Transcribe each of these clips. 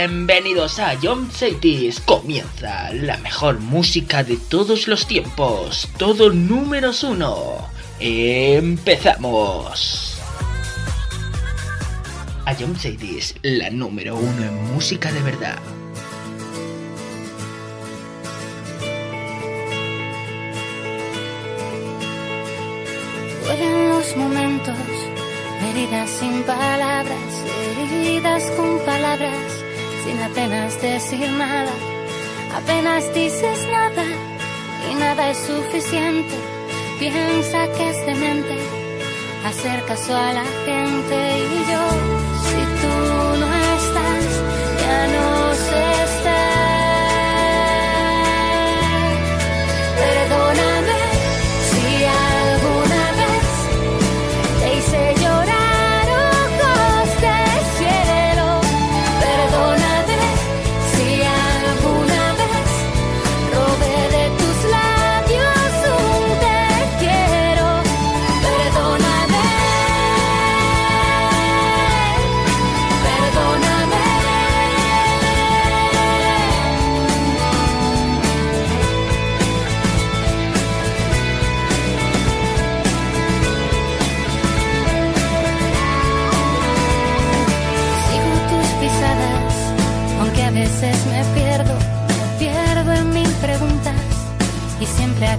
Bienvenidos a John Cities. Comienza la mejor música de todos los tiempos. Todo números uno. Empezamos. A John Cities, la número uno en música de verdad. Fueron los momentos, heridas sin palabras, heridas con palabras sin apenas decir nada. Apenas dices nada y nada es suficiente. Piensa que es demente hacer caso a la gente y yo, si tú no estás, ya no.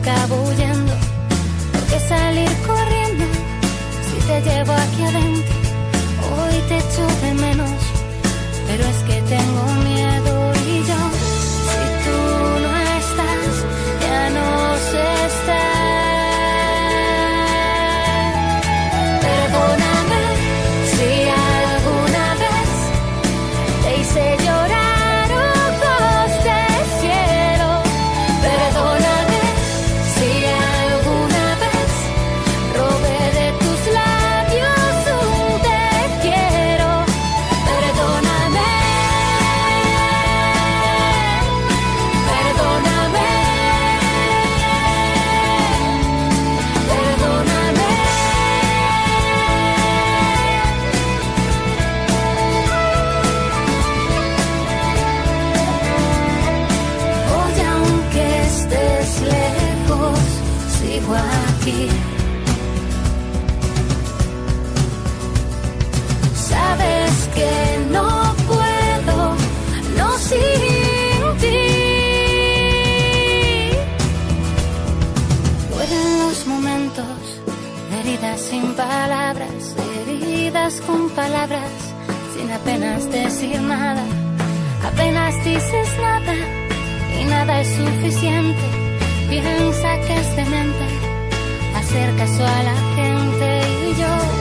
acabo huyendo. ¿Por qué salir corriendo si te llevo aquí adentro? decir nada, apenas dices nada y nada es suficiente. Piensa que es demente hacer caso a la gente y yo.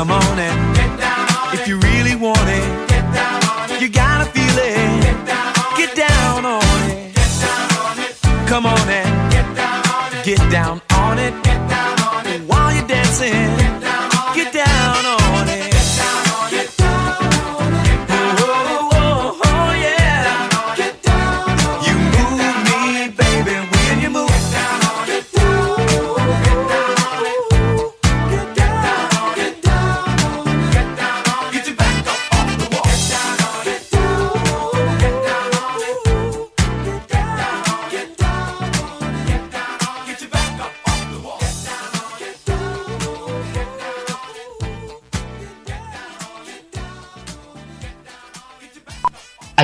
Come on and get down if you really want it. Get down on it. You gotta feel it. Get down on, it. Get down on it. Come on and get down. Get down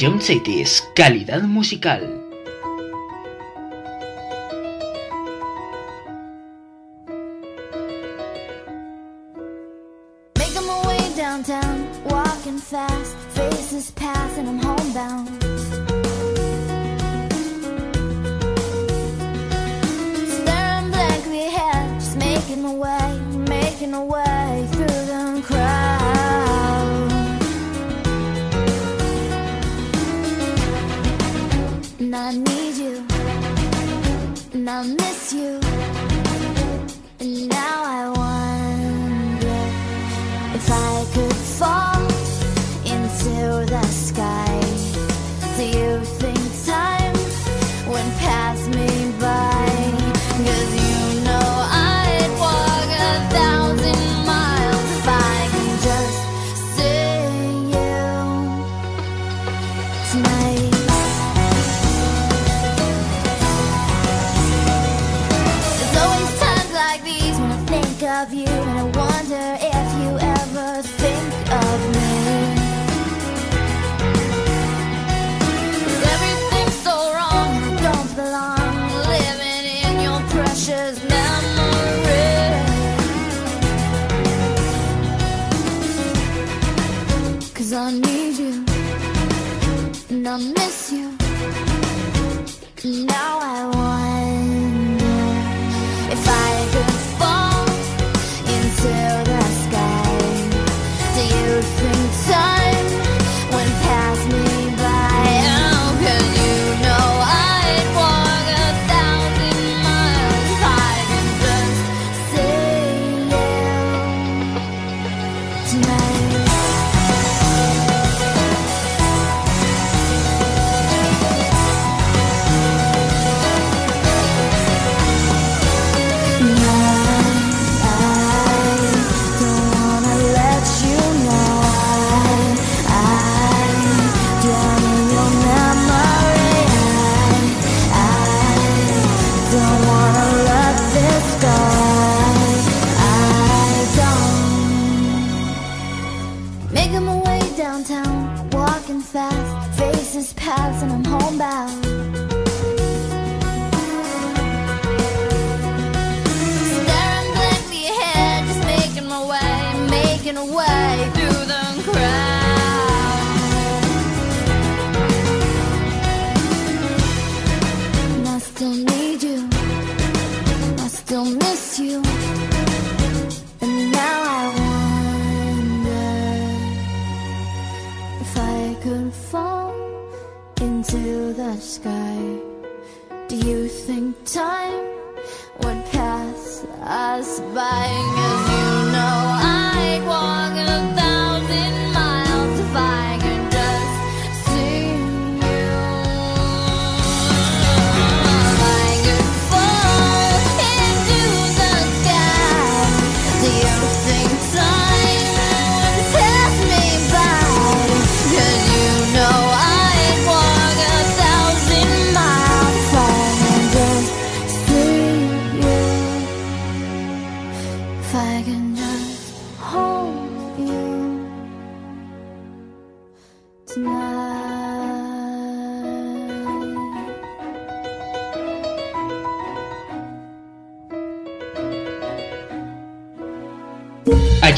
Ion Cities, calidad musical. fall into the sky. Do you think time would pass us by?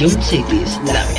Radio Cities, la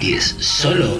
2010, solo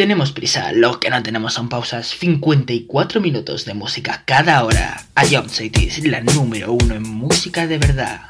Tenemos prisa, lo que no tenemos son pausas. 54 minutos de música cada hora. A Jump City la número uno en música de verdad.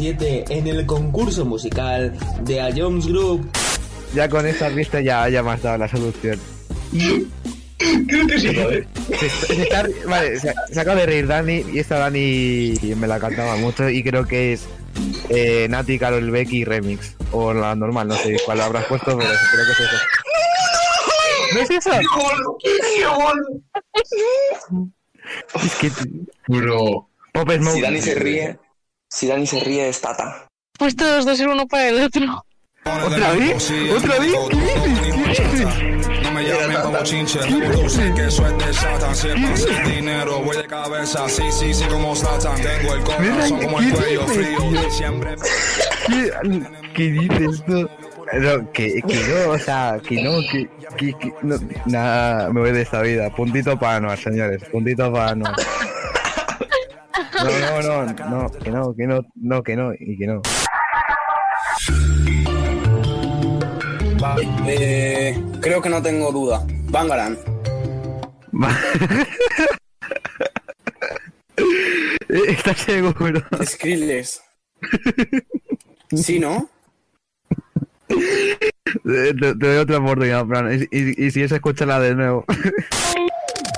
en el concurso musical de A Jones Group. Ya con esta vista ya haya más dado la solución. Creo que sí. Eh, se, está, se, acaba de reír Dani y esta Dani me la cantaba mucho y creo que es eh, Nati, Carol Becky Remix. O la normal, no sé cuál habrás puesto, pero creo que es eso. ¿No es eso? ¡Qué Es que... Bro... Pop Smoke. Dani se ríe si Dani se ríe es Tata. Pues todos dos ser uno para el otro. ¿Otra vez? ¿Otra vez? ¿Qué dices? ¿Qué dices? No me llamen como chinche, tú sé que eso es de Satan. Si es más el dinero, voy de cabeza. Sí, sí, sí, como Satan. Tengo el corazón como el cuello frío. Siempre. ¿Qué, qué dices tú? No, que, que no, o sea, que no, que, que, que no, nada, me voy de esta vida. Puntito para Anuar, señores, puntito para. No, no, no, no, que no, que no, no, que no, y que no. Vale, eh, creo que no tengo duda. Bangaran. ¿Estás seguro? Skrillex. ¿Sí, no? Te, te doy otra oportunidad, Fran, y, y, y si es, escúchala de nuevo.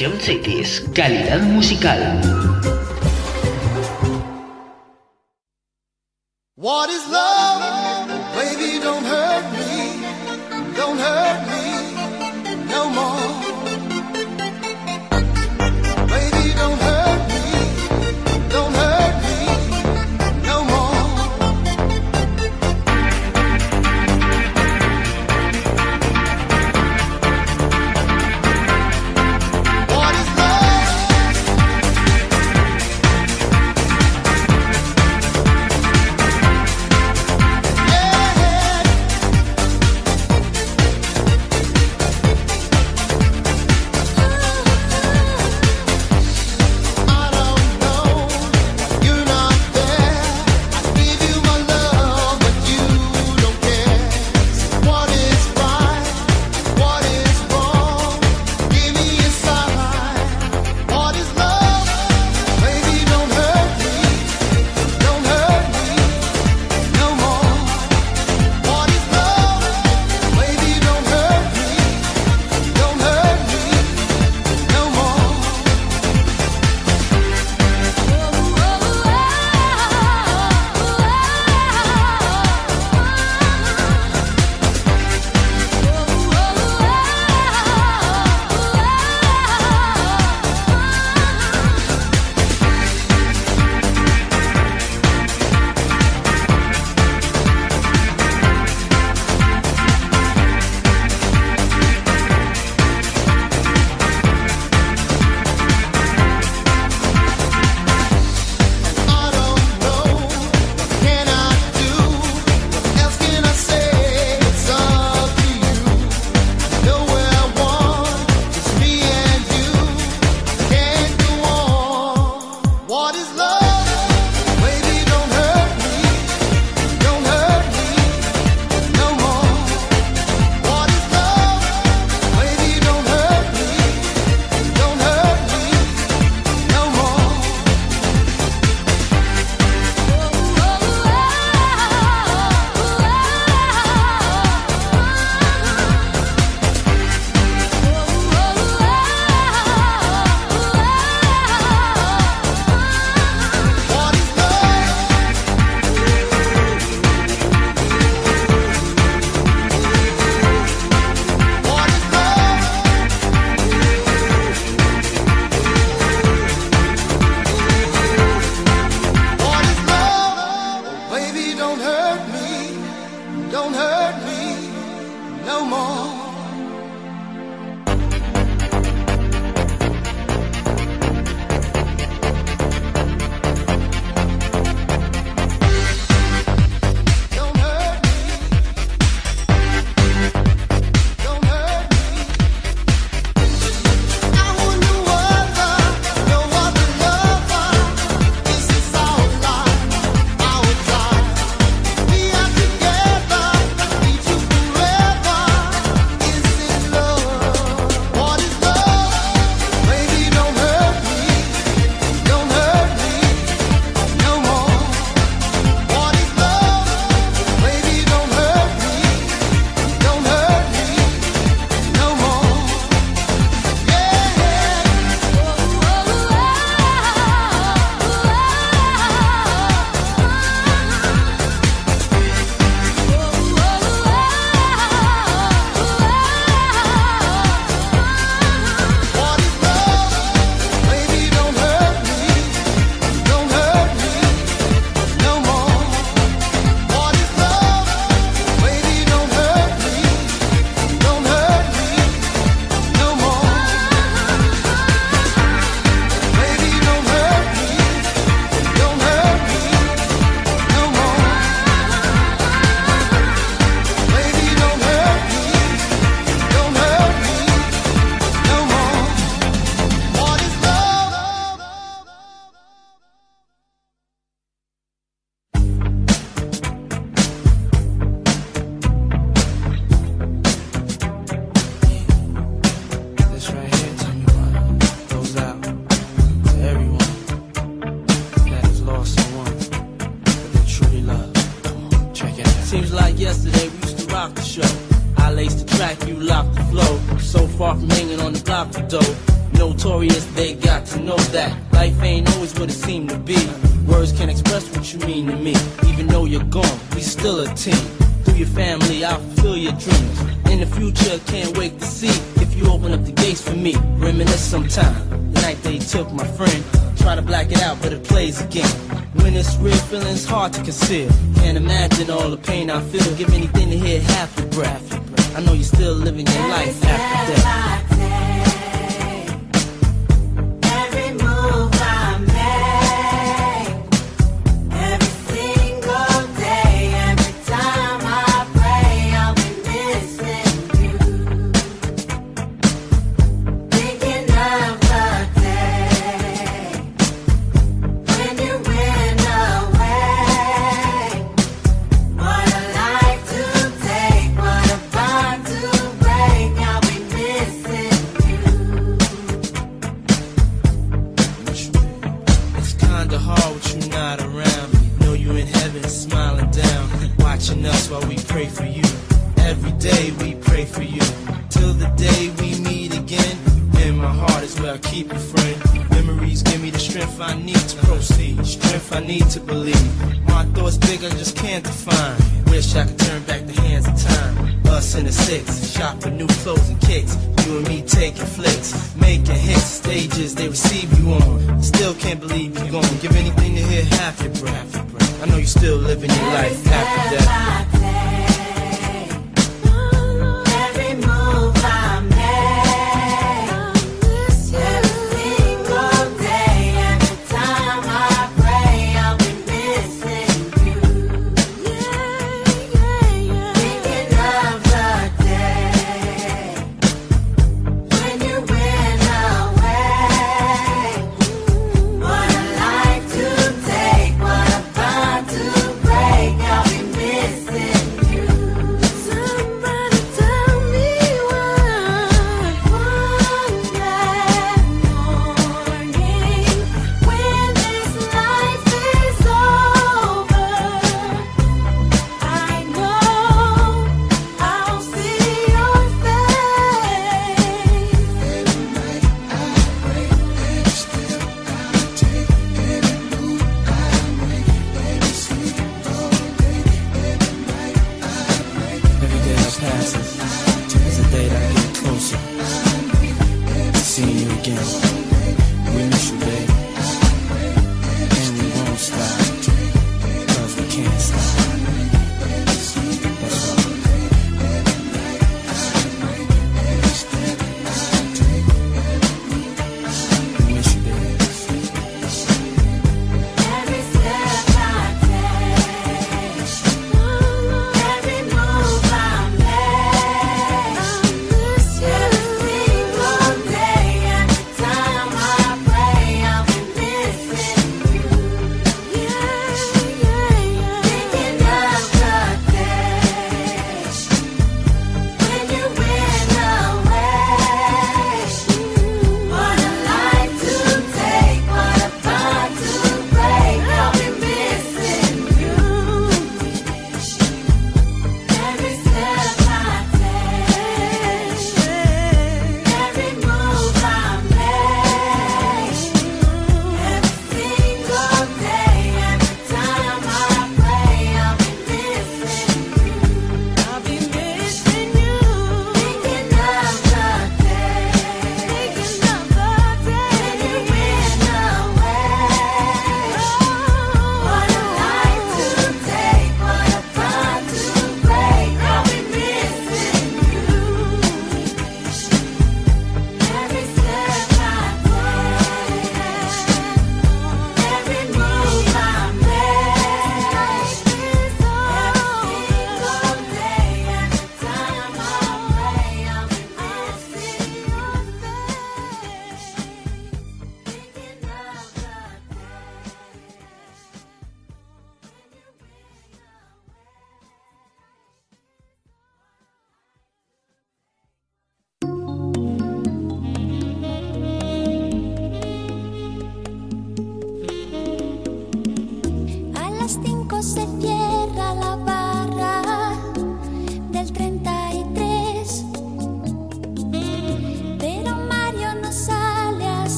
Ion Cities, calidad musical.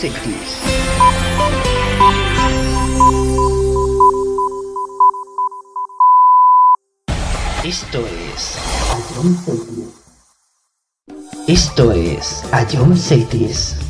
1960s. Esto es. Esto es. Ion Cities.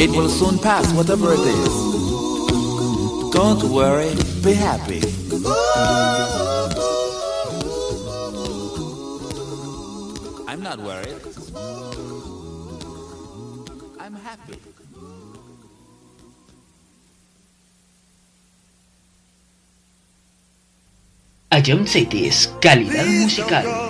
It will soon pass, whatever it is. Don't worry, be happy. I'm not worried. I'm happy. Ion Cities, calidad musical.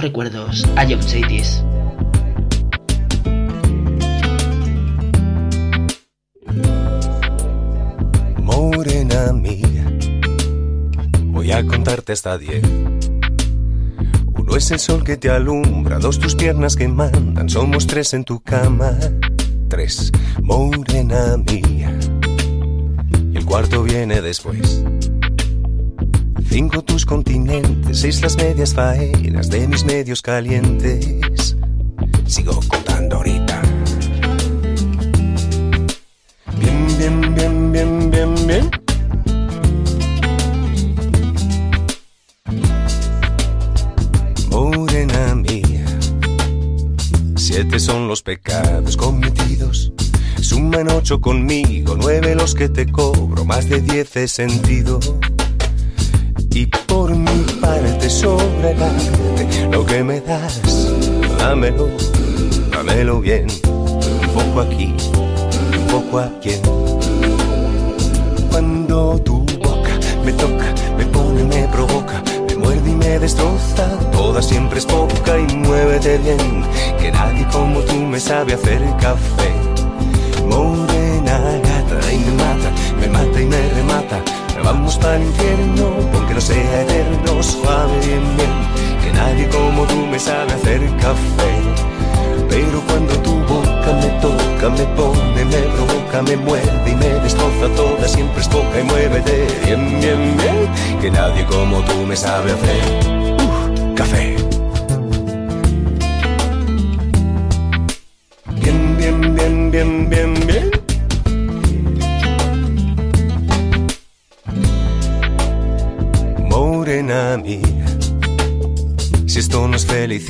Recuerdos, a John Cities. Morena mía, voy a contarte hasta diez. Uno es el sol que te alumbra, dos tus piernas que mandan, somos tres en tu cama. Tres, morena mía. Y el cuarto viene después. Cinco continentes, seis las medias faenas de mis medios calientes. Sigo contando ahorita. Bien, bien, bien, bien, bien, bien. Morena mía, siete son los pecados cometidos. Suman ocho conmigo, nueve los que te cobro, más de diez he sentido. Y arte, lo que me das, dámelo, dámelo bien. Un poco aquí, un poco aquí. Cuando tu boca me toca, me pone, me provoca, me muerde y me destroza. Toda siempre es poca y muévete bien, que nadie como tú me sabe hacer café. Morena gata y me mata, me mata y me remata. Vamos para el infierno, aunque no sea eterno, suave bien bien, que nadie como tú me sabe hacer café. Pero cuando tu boca me toca, me pone, me provoca, me muerde y me destroza toda, siempre es poca y muévete. Bien, bien, bien, que nadie como tú me sabe hacer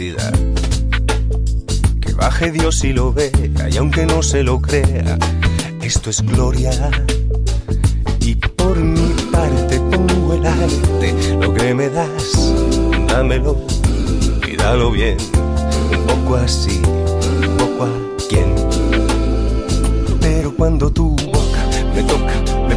felicidad, que baje Dios y lo vea, y aunque no se lo crea, esto es gloria. Y por mi parte pongo el arte, lo que me das, dámelo y dalo bien, un poco así, un poco a quien. Pero cuando tu boca me toca, me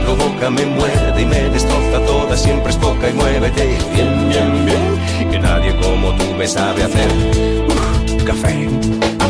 provoca, me muerde y me destroza. Toda, siempre es poca y muévete. Bien, bien, bien, que nadie como tú me sabe hacer. Café.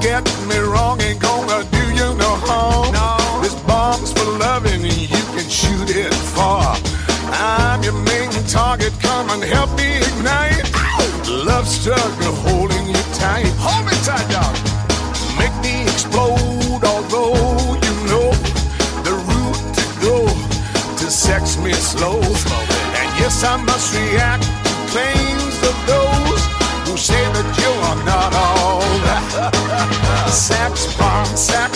get me wrong, ain't gonna do you no harm. No. This bomb's for loving, and you can shoot it far. I'm your main target, come and help me ignite. Ow! Love struggle holding you tight. Hold me tight, dog. Make me explode, although you know the route to go to sex me slow. slow. And yes, I must react. Sap's bomb, sax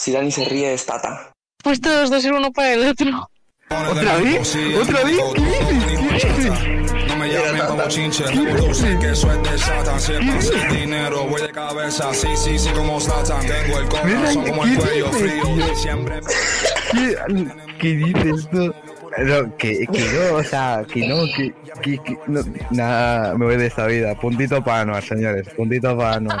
si Dani se ríe es Tata. Pues todos dos ser uno para el otro. ¿Otra vez? ¿Otra vez? ¿Qué dices? ¿Qué dices? Me llamen como chinche, tú sé que es de Satan. Dinero, voy de cabeza. Sí, sí, sí, como Satan. Tengo el corazón como el cuello frío. Siempre. ¿Qué, qué dices tú? No, que, que no, o sea, que no, que, que, que no, nada, me voy de esta vida. Puntito para Anuar, señores, puntito para Anuar.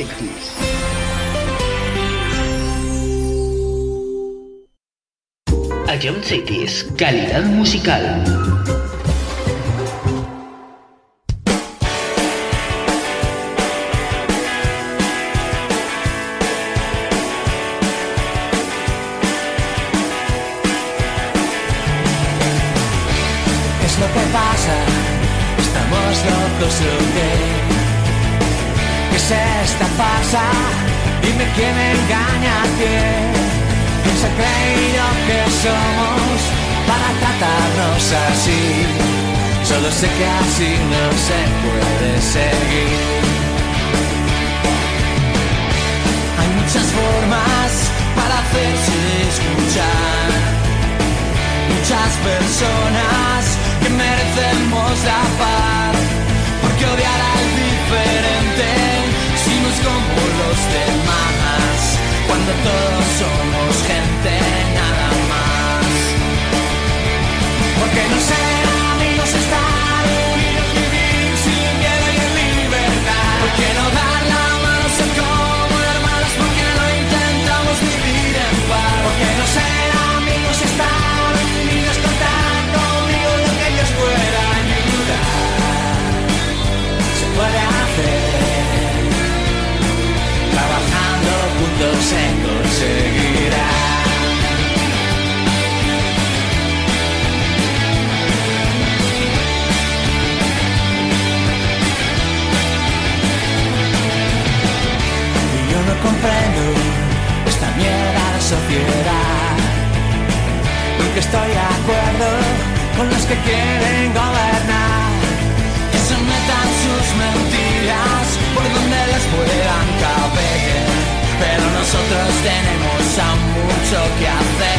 Cities. Ion Cities, calidad musical. ¿Qué es lo que pasa? ¿Estamos locos o qué? ¿Qué es esta farsa? Dime quién engaña a quién. ¿Quién se ha creído que somos para tratarnos así? Solo sé que así no se puede seguir. Hay muchas formas para hacerse escuchar muchas personas que merecemos la paz. Porque odiar al diferente como los demás, cuando todos somos gente nada más. Porque no ser amigos estar unidos, vivir sin miedo y en libertad. Porque no dar la mano ser como hermanos, porque no intentamos vivir en paz. Porque no ser amigos estar unidos, contar conmigo lo que ellos puedan ayudar. Se puede se conseguirá. Y yo no comprendo esta mierda de sociedad, porque estoy de acuerdo con los que quieren gobernar. Que se sus mentiras por donde les puedan caber pero nosotros tenemos aún mucho que hacer.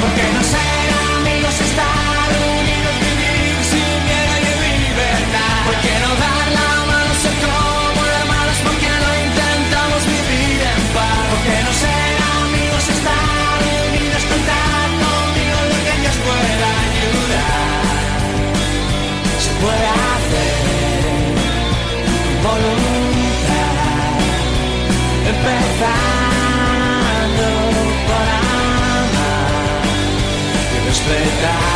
Porque no sé. say die.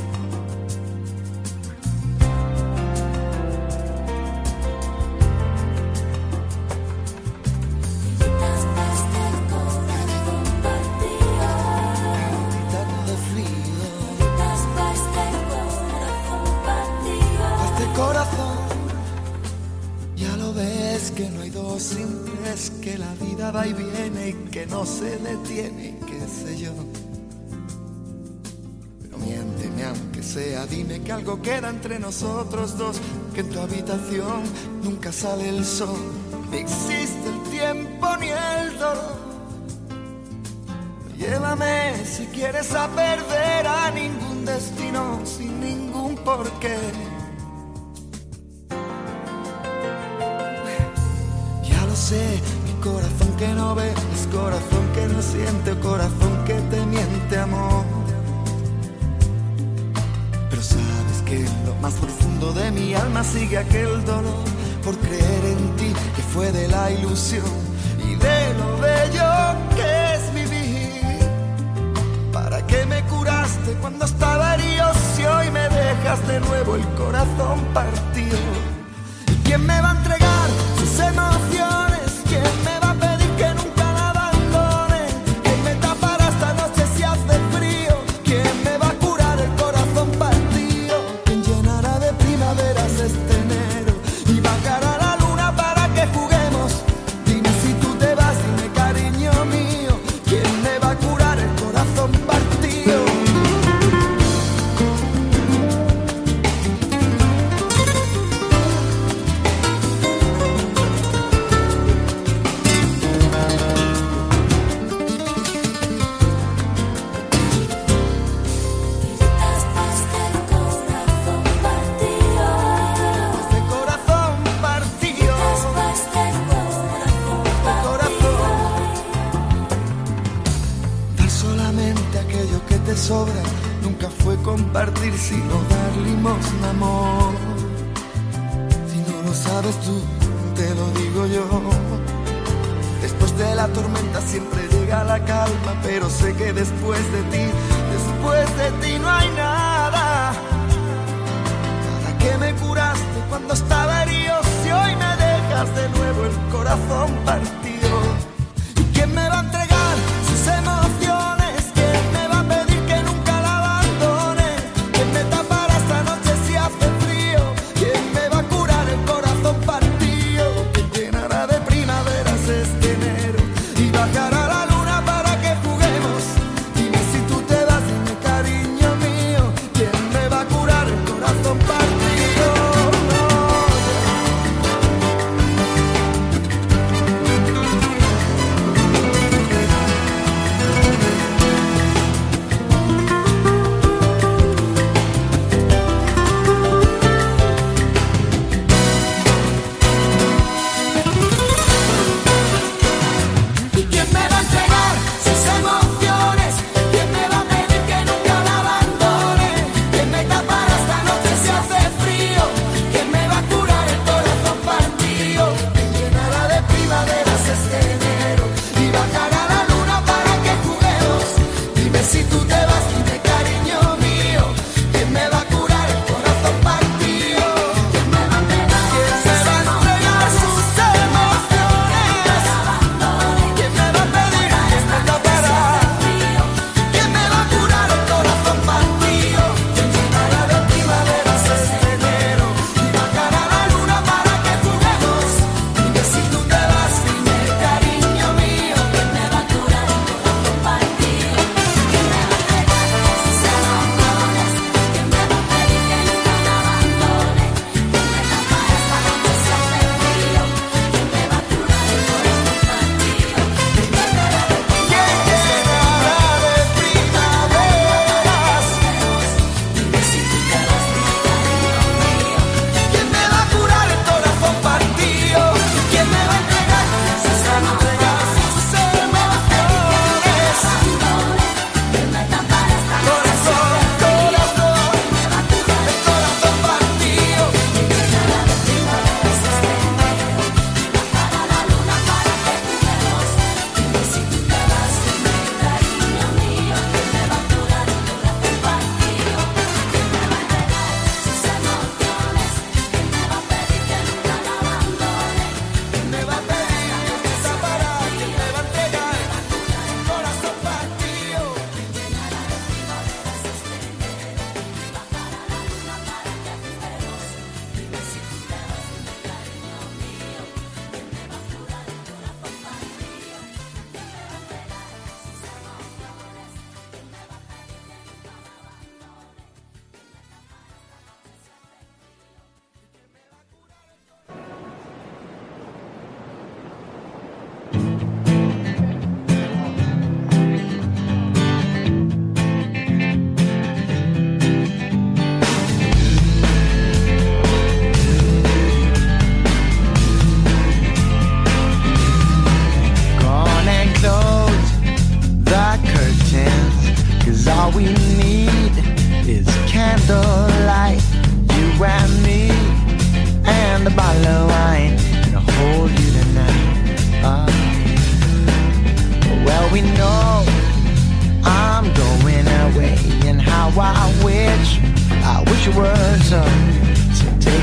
algo queda entre nosotros dos, que en tu habitación nunca sale el sol, ni existe el tiempo ni el dolor. Llévame si quieres a perder a ningún destino sin ningún porqué. ilusão.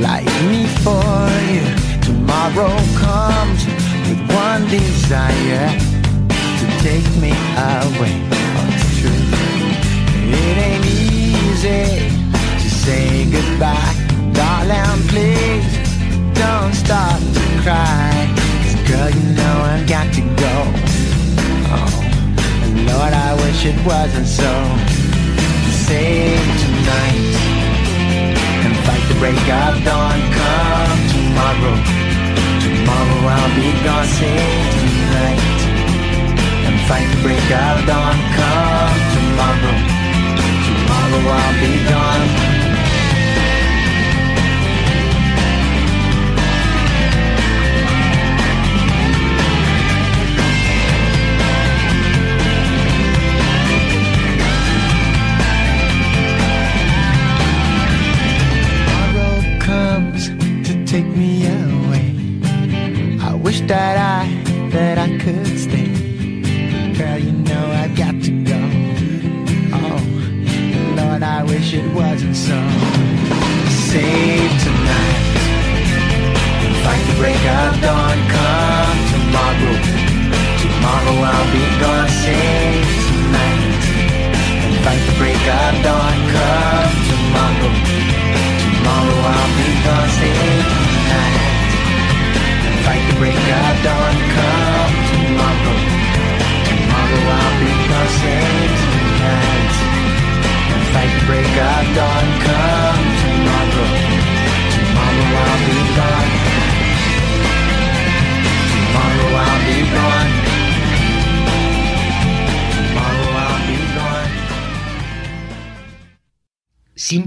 like me for you. Tomorrow comes with one desire to take me away. Oh, it's true. It ain't easy to say goodbye, darling. Please don't start to cry. 'Cause girl, you know I've got to go. Oh, and Lord, I wish it wasn't so. Save tonight the break of dawn. Come tomorrow. Tomorrow I'll be gone. Save tonight and fight the break of dawn. Come tomorrow. Tomorrow I'll be gone. That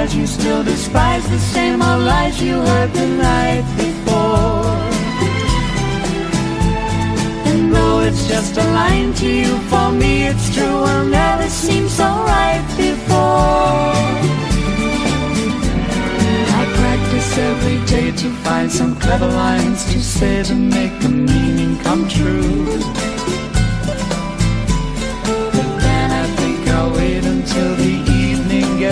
Eyes, you still despise the same old lies you heard the night before. And though it's just a line to you, for me it's true, will never seem so right before. I practice every day to find some clever lines to say to make the meaning come true. But then I think I'll wait until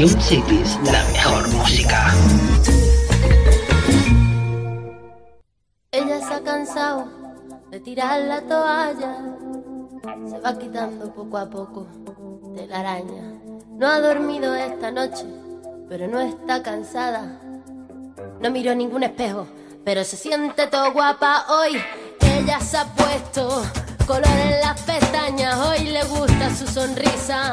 John Cities, la mejor música. Ella se ha cansado de tirar la toalla. Se va quitando poco a poco de la araña. No ha dormido esta noche, pero no está cansada. No miró ningún espejo, pero se siente todo guapa hoy. Ella se ha puesto color en las pestañas. Hoy le gusta su sonrisa.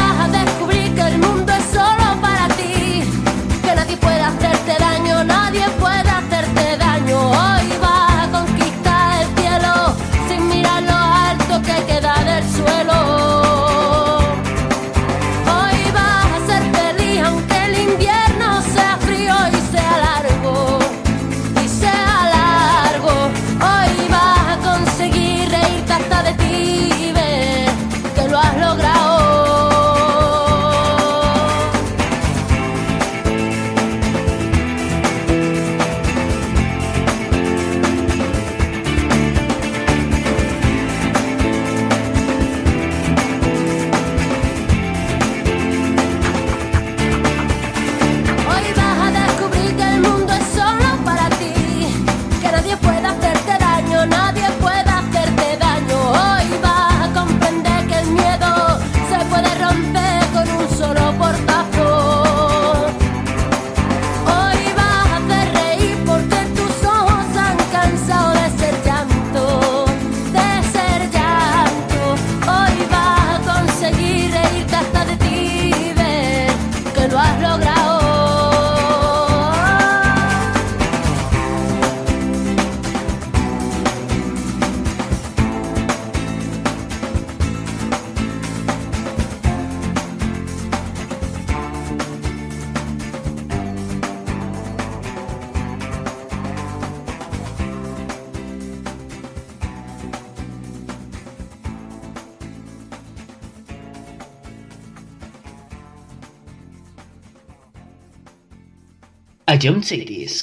A John Cities. This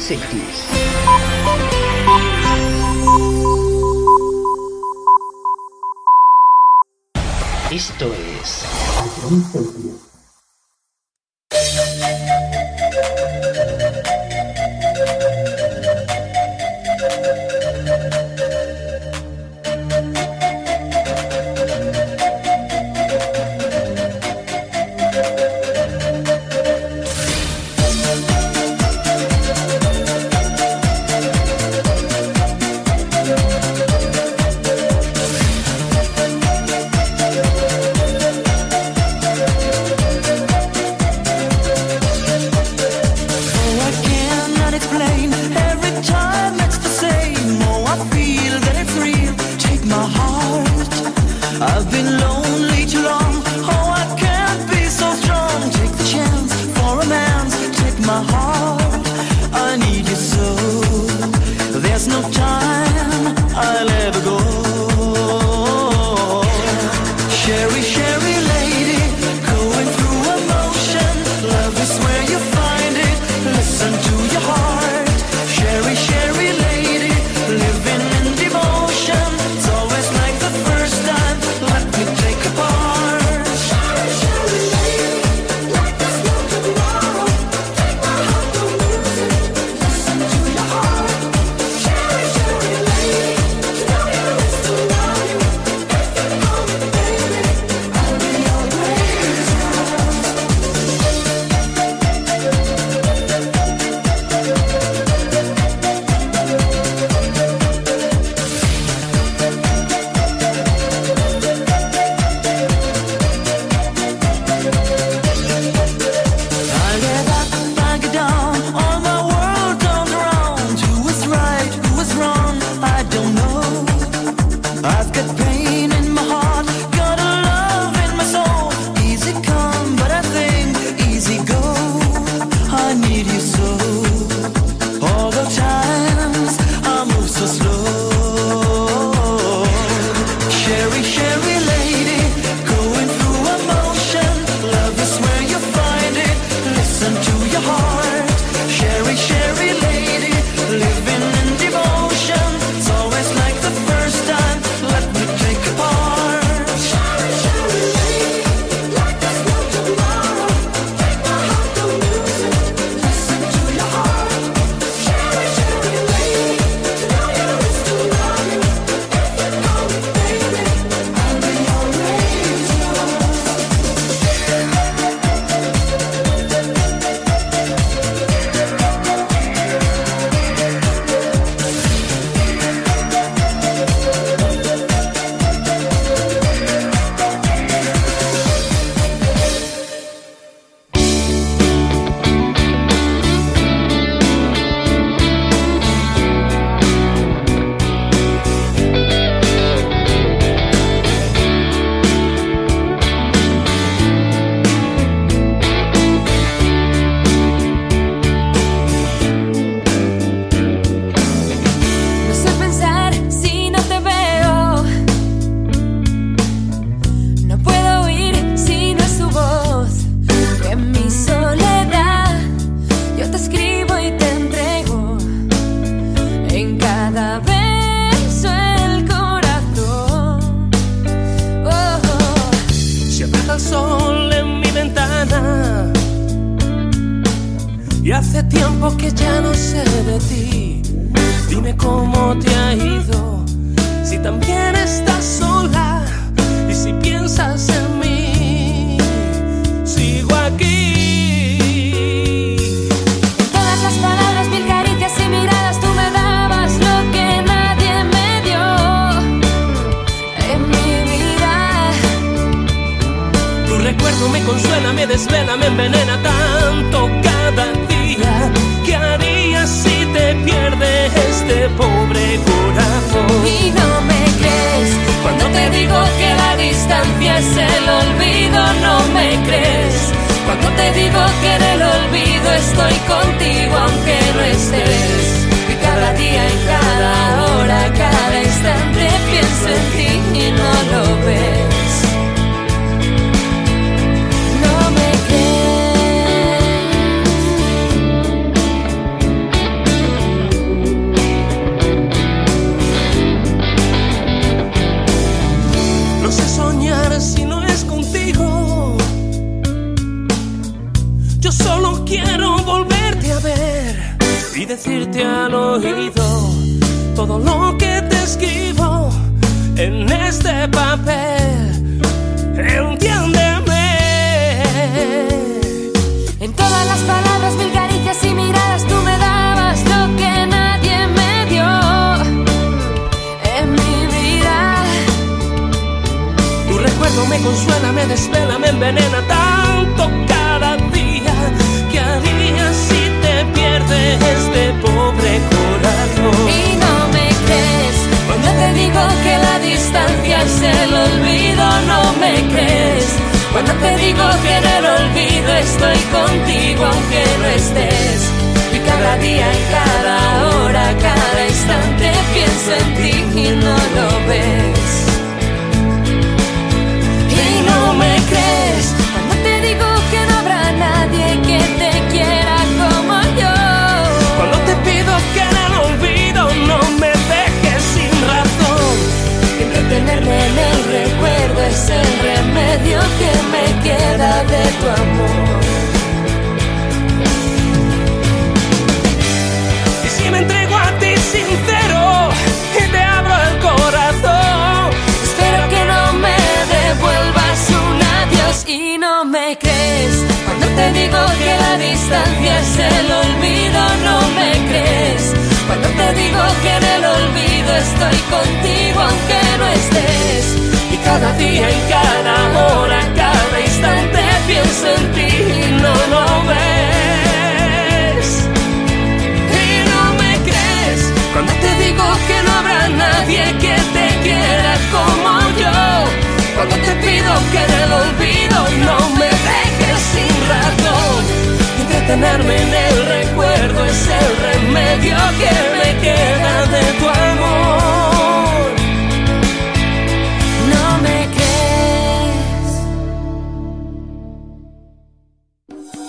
60s. Esto es.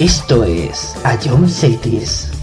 Esto es John Cities.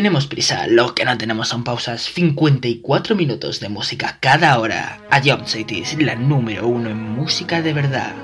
Tenemos prisa, lo que no tenemos son pausas. 54 minutos de música cada hora. A Jump Cities, la número uno en música de verdad.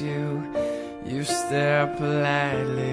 you, you stare politely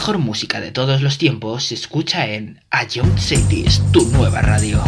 mejor música de todos los tiempos se escucha en A Young Cities, tu nueva radio.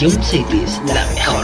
Young Cities, la mejor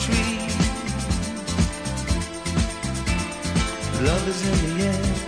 tree. Love is in the air.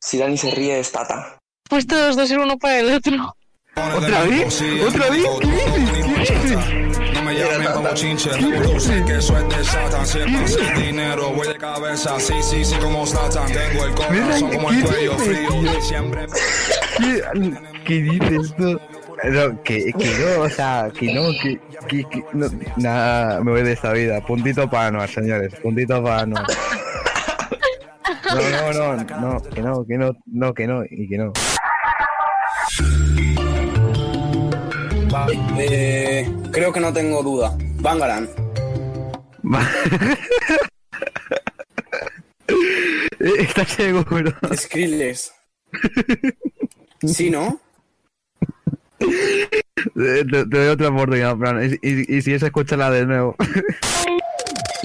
si Dani se ríe es Tata. Pues todos dos ser uno para el otro. ¿Otra vez? ¿Otra vez? ¿Qué dices? ¿Qué dices? No me llamen como chinche, sé que eso es de Satan. Siempre hace dinero, voy de cabeza, sí, sí, sí, como Satan. Tengo el corazón como el cuello frío. Siempre ¿Qué, ¿Qué dices tú? No, que, que no, o sea, que no, que, que, que no, nada, me voy de esta vida. Puntito para Anuar, señores, puntito para Anuar. No, no, no, no, que no, que no, no, que no, y que no. Va, eh, creo que no tengo duda. Bangaran. ¿Estás seguro? Skrillex. ¿Sí, no? Te, te doy otra oportunidad, Fran, y, y, y si es, escúchala de nuevo.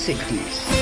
60s.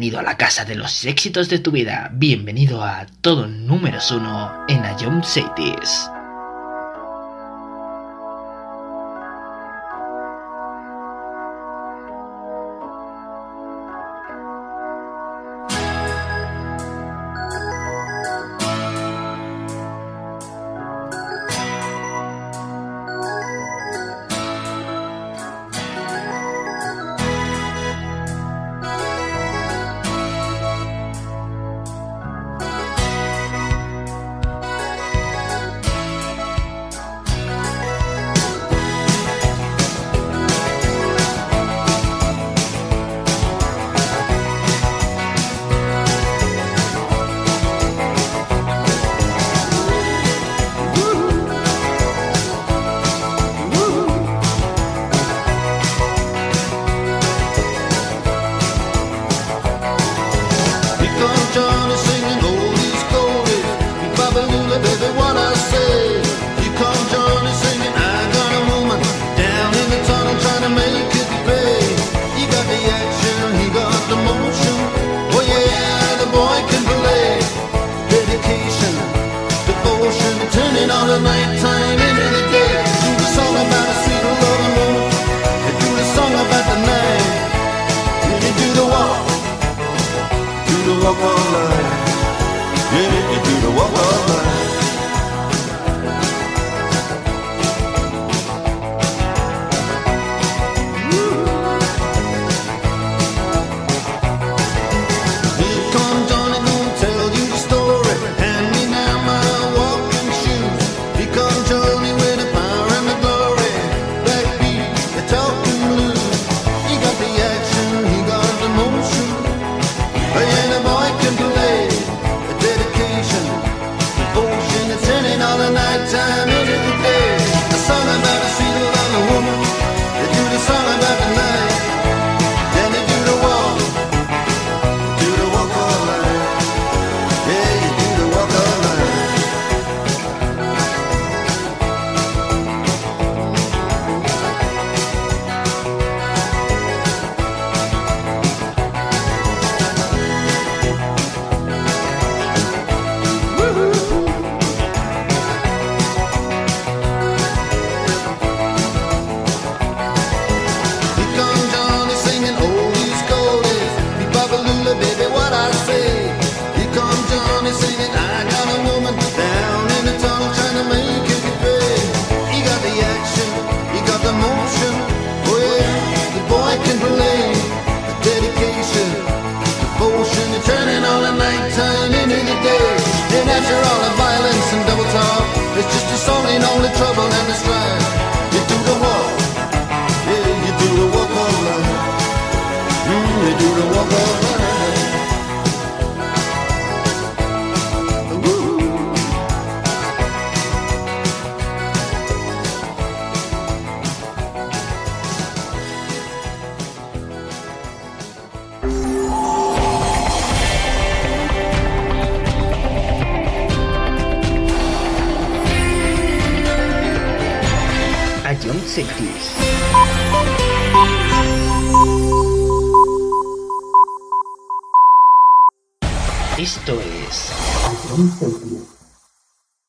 Bienvenido a la casa de los éxitos de tu vida. Bienvenido a todo números uno en Ion Cities. Esto es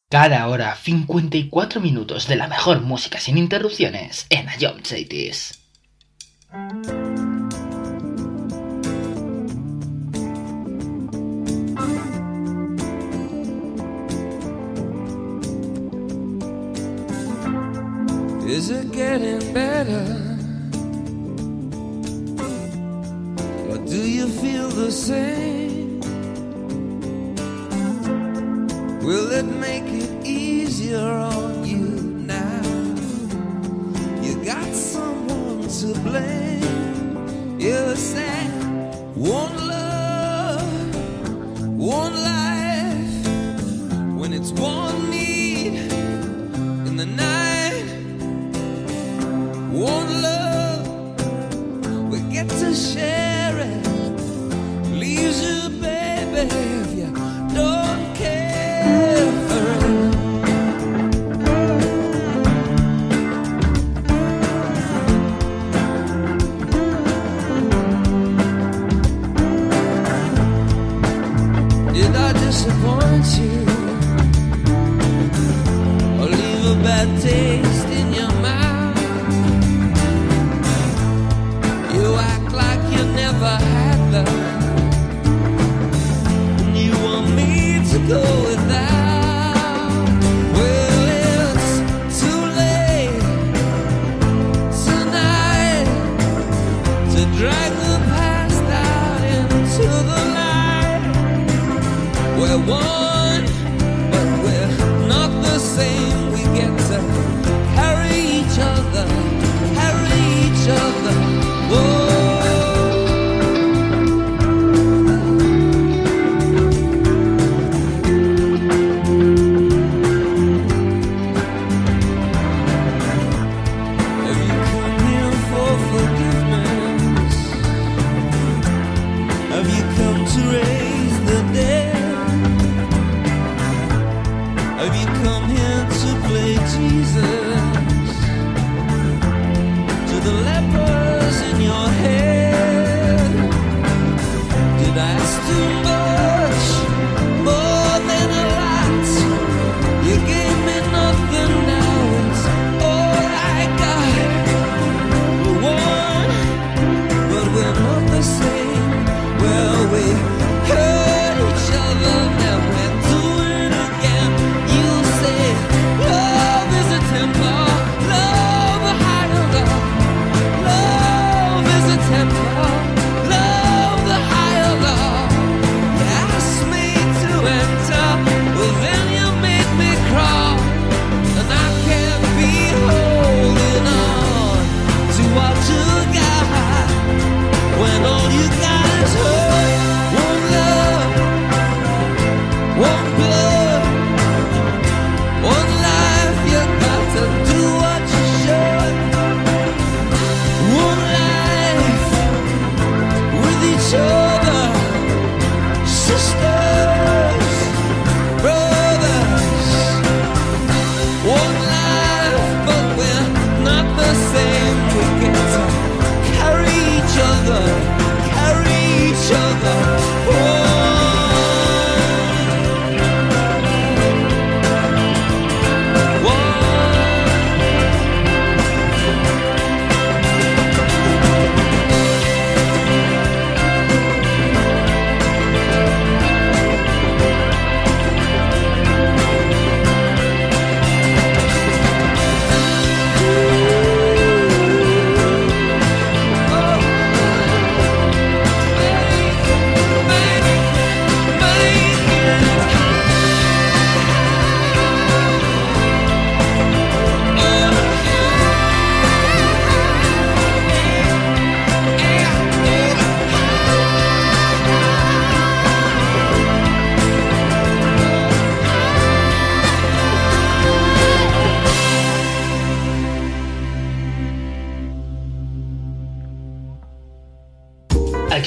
cada hora 54 minutos de la mejor música sin interrupciones en Ion Cities. Is it getting better? Or do you feel the same? Will it make it easier on you now? You got someone to blame. You say, one love, one love.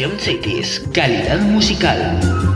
Ion Cities, calidad musical.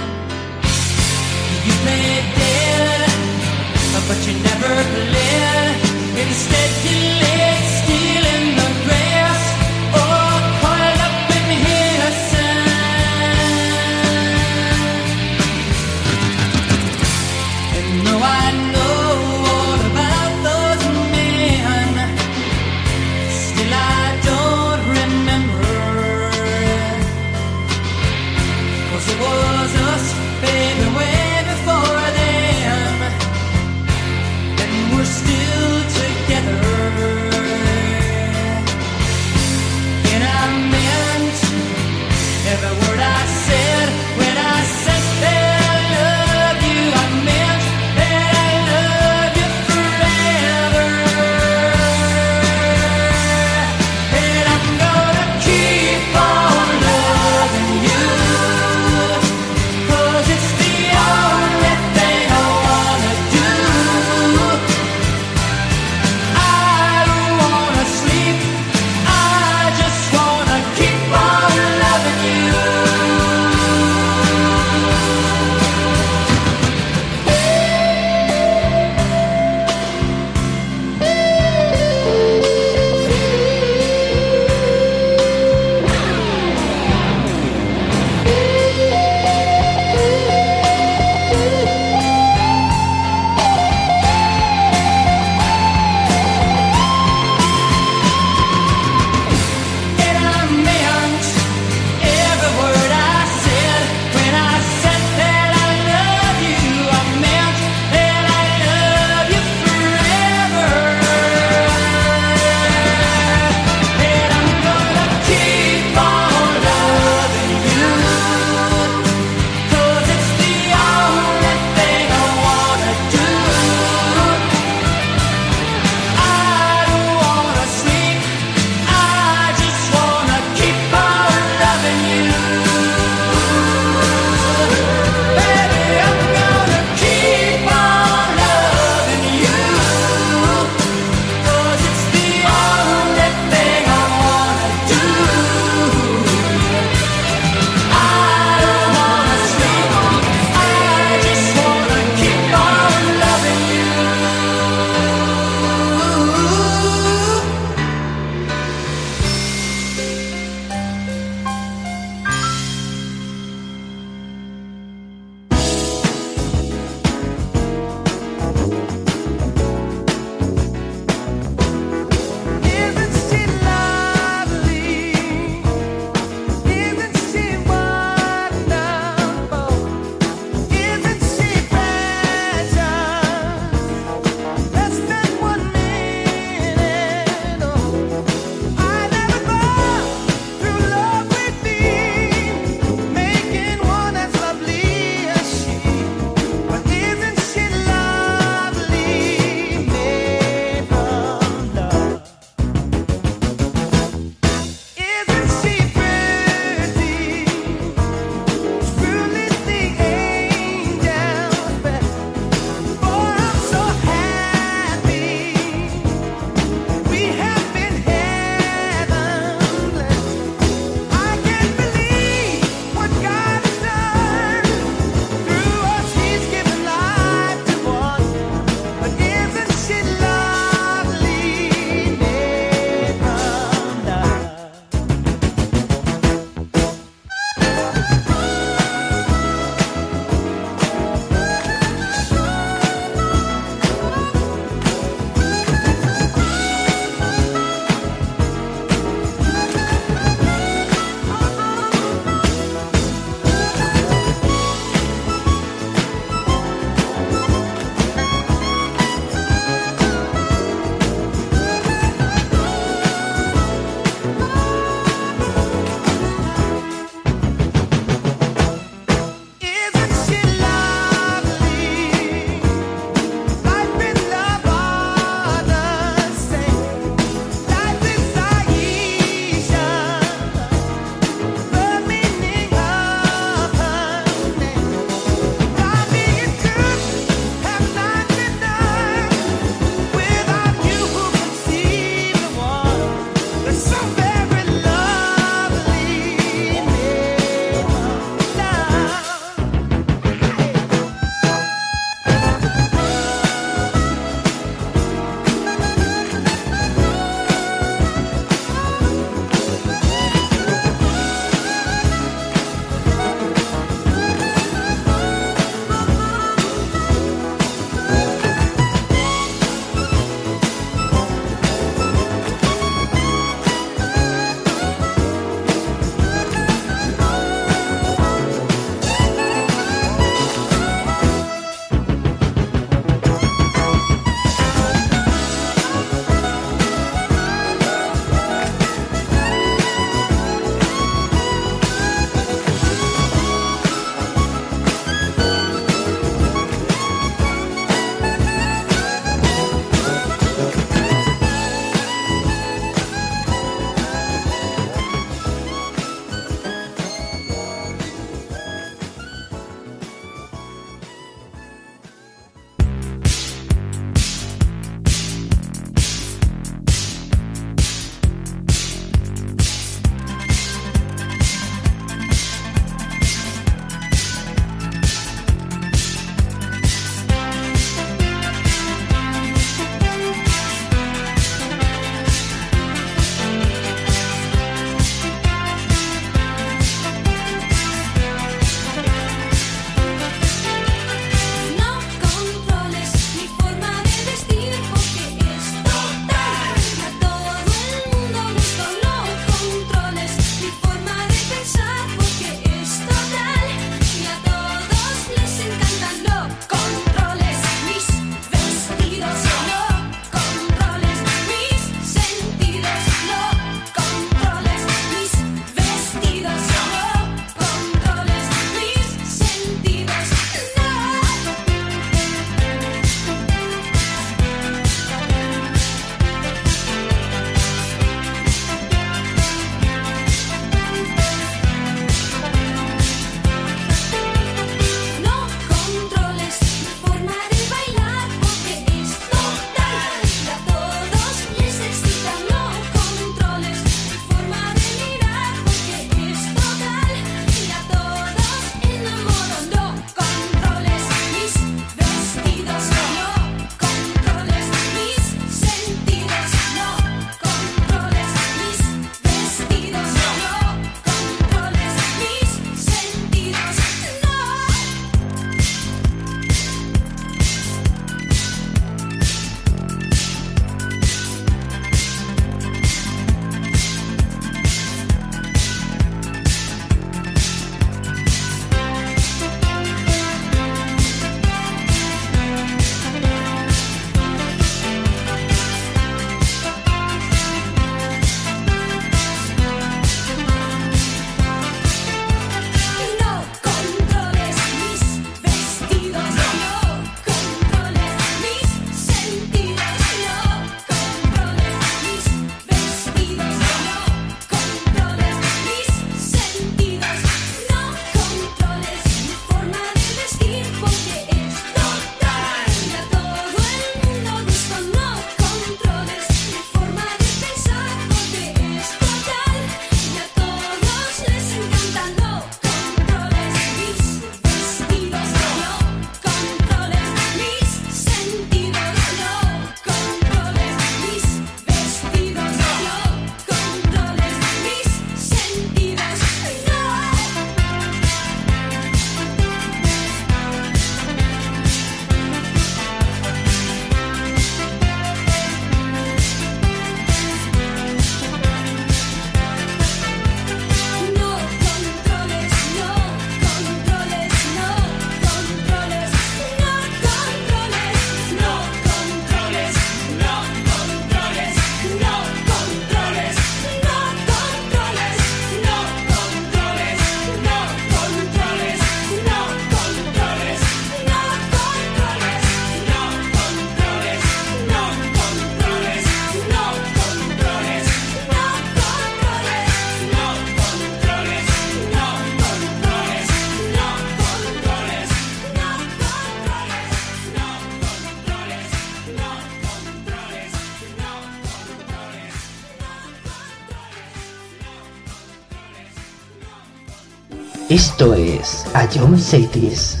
Es A John Cities.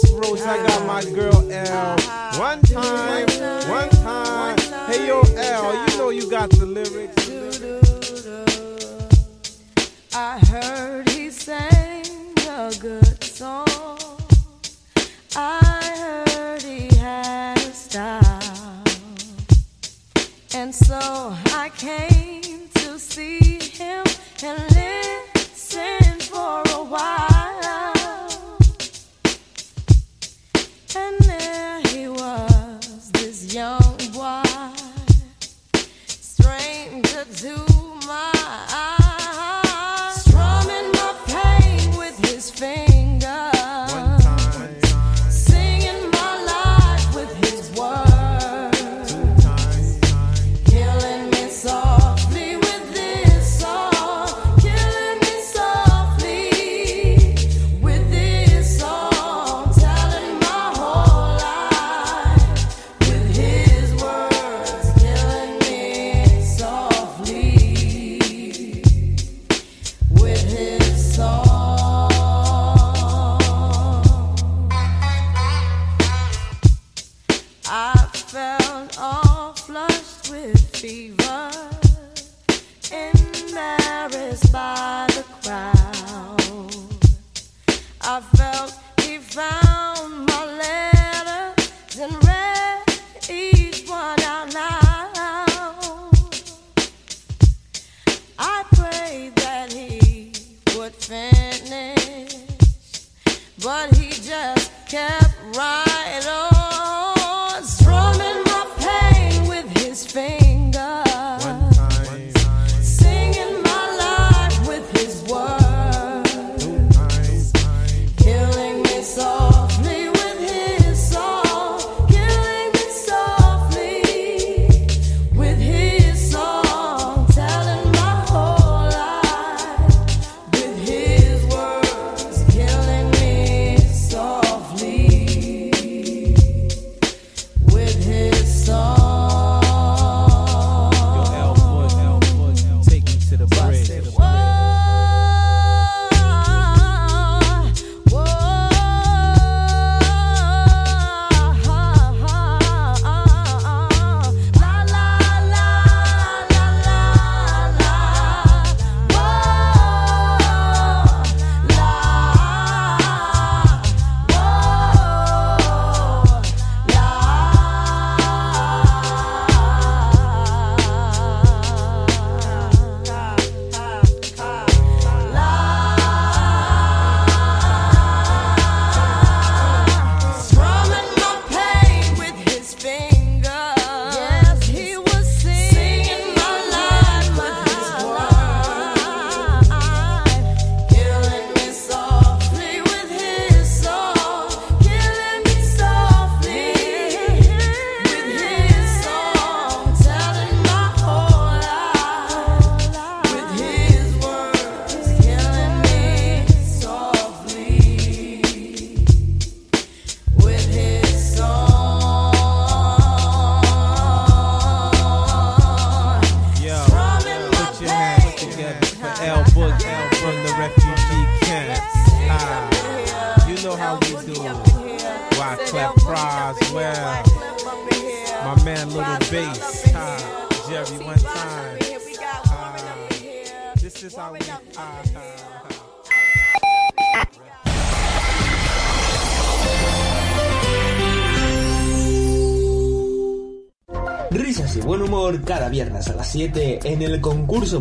Miss Rose, I got my girl L. Uh-huh. One time, one time. Hey yo, L, you know you got the lyrics. I heard he sang a good song. I heard he had a style. And so I came to see him and listen.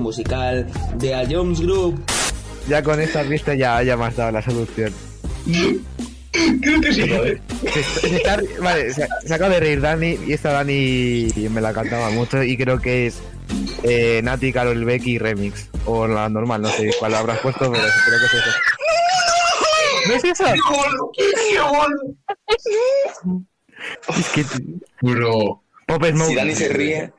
Musical de A Jones Group. Ya con esta vista ya, ya me has dado la solución. Creo que sí, joder. Se, se está- vale, se, se acaba de reír Dani y esta Dani me la cantaba mucho y creo que es eh, Nati, Carol Becky remix. O la normal, no sé cuál habrás puesto, pero creo que es eso. ¿No es eso? Es que... Bro. Pop Smoke. Si Dani se ríe,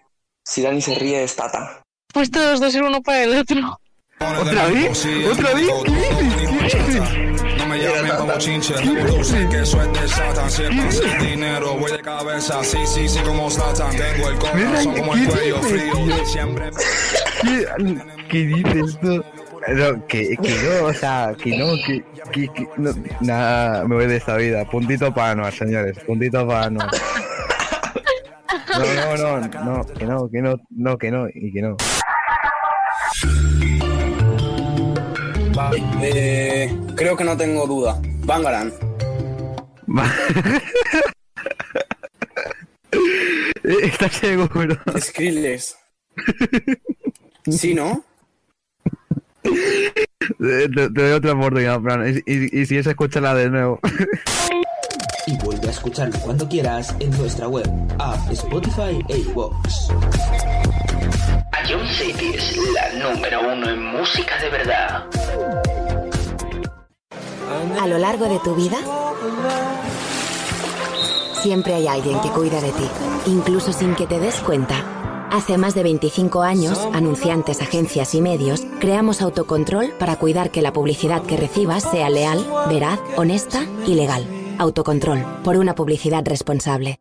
si Dani se ríe es Tata. Pues todos dos ser uno para el otro. ¿Otra vez? ¿Otra vez? ¿Qué dices? ¿Qué dices? No me llamen como chinche, tú sé que de Satan. Dinero, voy de cabeza. Sí, sí, sí, como Satan. Tengo el corazón como el cuello frío. Siempre. ¿Qué, qué dices tú? No, que, que no, o sea, que no, que, que, que no, nada, me voy de esta vida. Puntito para Anuar, señores, puntito para Anuar. No, no, no, no, que no, que no, no, que no, y que no. Eh, creo que no tengo duda. Bangaran. ¿Estás seguro? Skrillex. Sí, ¿no? Te, te doy otra oportunidad, Fran. Y, y- y si es, escúchala de nuevo. Y vuelve a escucharlo cuando quieras en nuestra web, app, Spotify e iVoox. Ion City es la número uno en música de verdad. A lo largo de tu vida, siempre hay alguien que cuida de ti, incluso sin que te des cuenta. Hace más de 25 años, anunciantes, agencias y medios, creamos autocontrol para cuidar que la publicidad que recibas sea leal, veraz, honesta y legal. Autocontrol, por una publicidad responsable.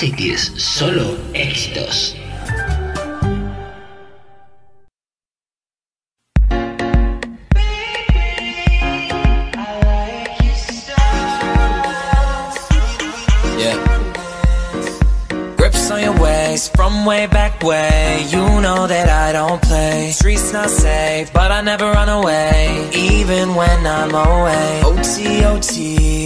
Hitis, solo éxitos. From way back way. You know that I don't play. Streets not safe, but I never run away, even when I'm away. OT, OT.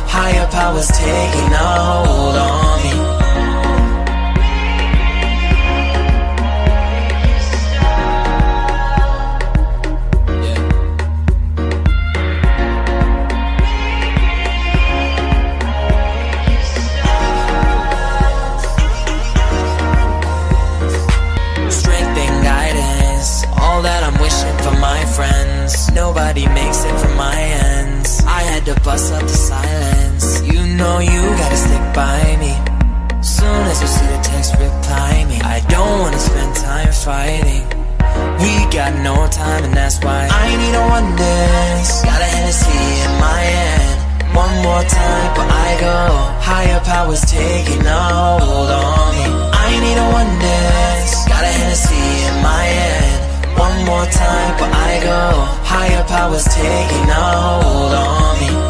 Higher powers taking a hold on me. More time, but I go. Higher powers taking a hold on me. I need a one dance. Got a Hennessy in my hand. One more time, but I go. Higher powers taking a hold on me.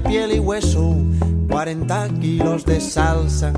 piel y hueso, 40 kilos de salsa.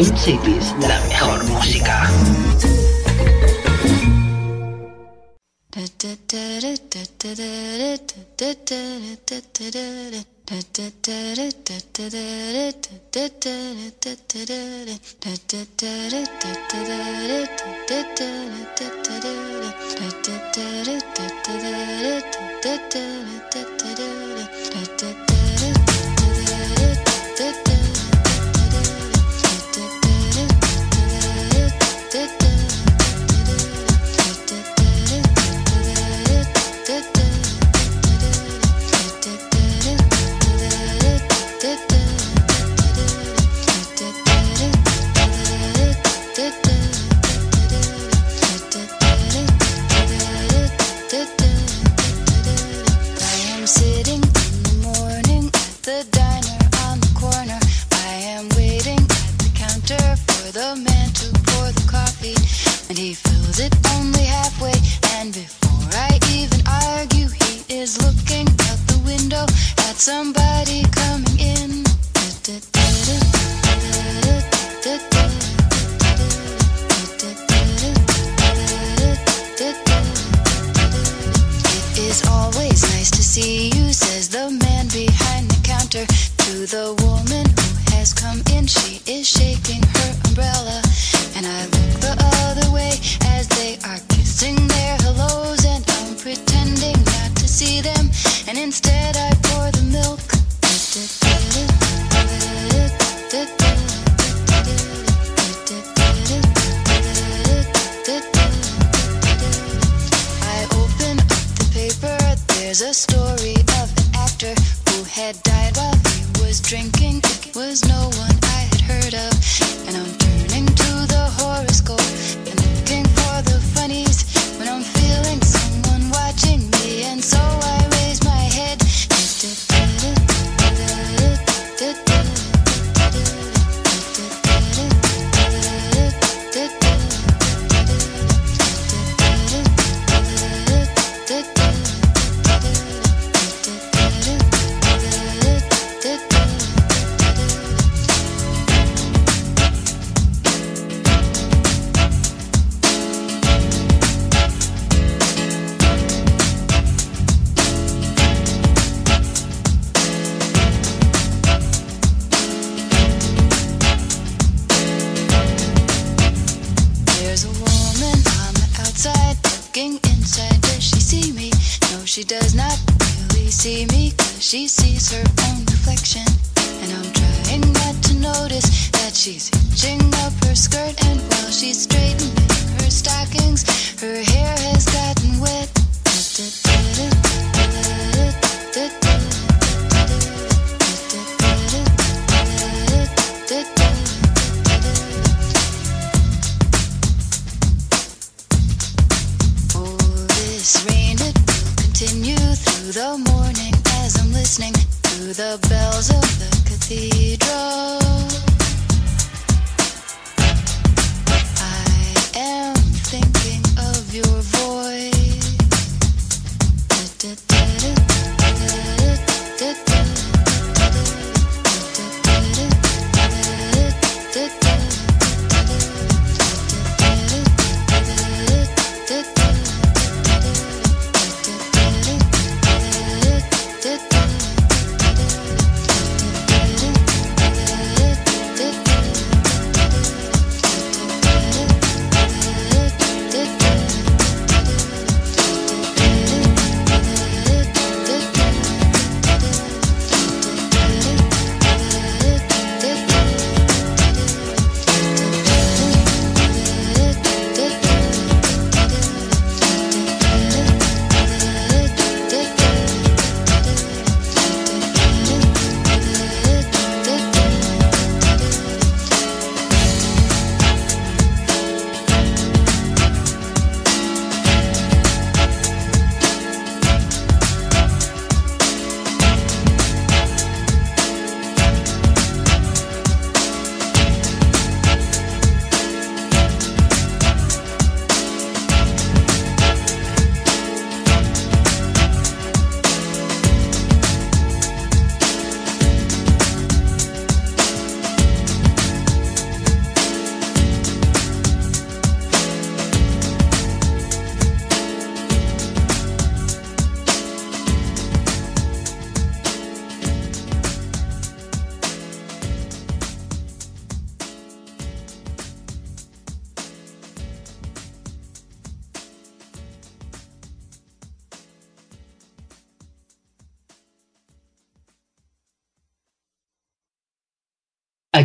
Club Cities, la mejor.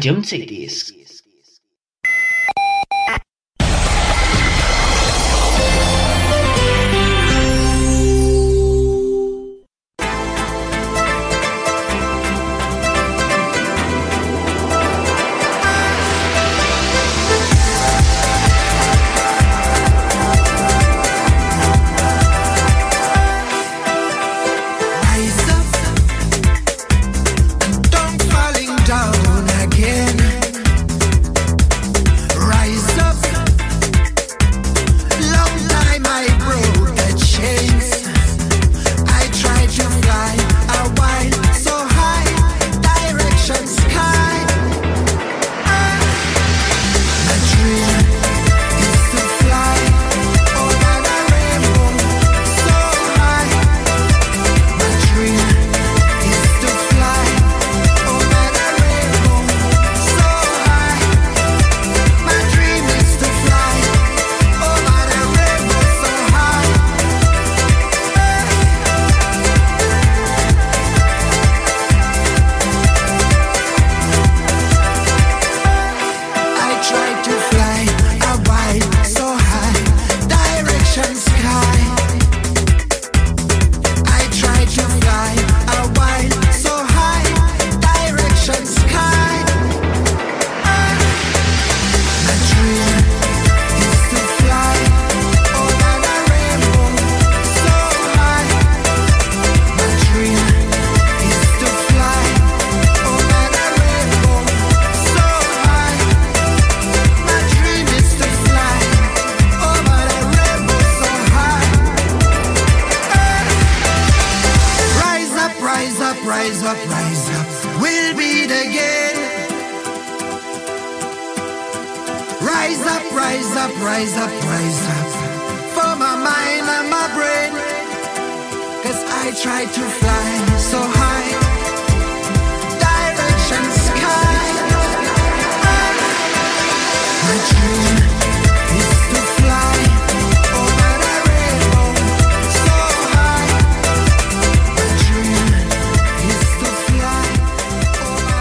A John Cities.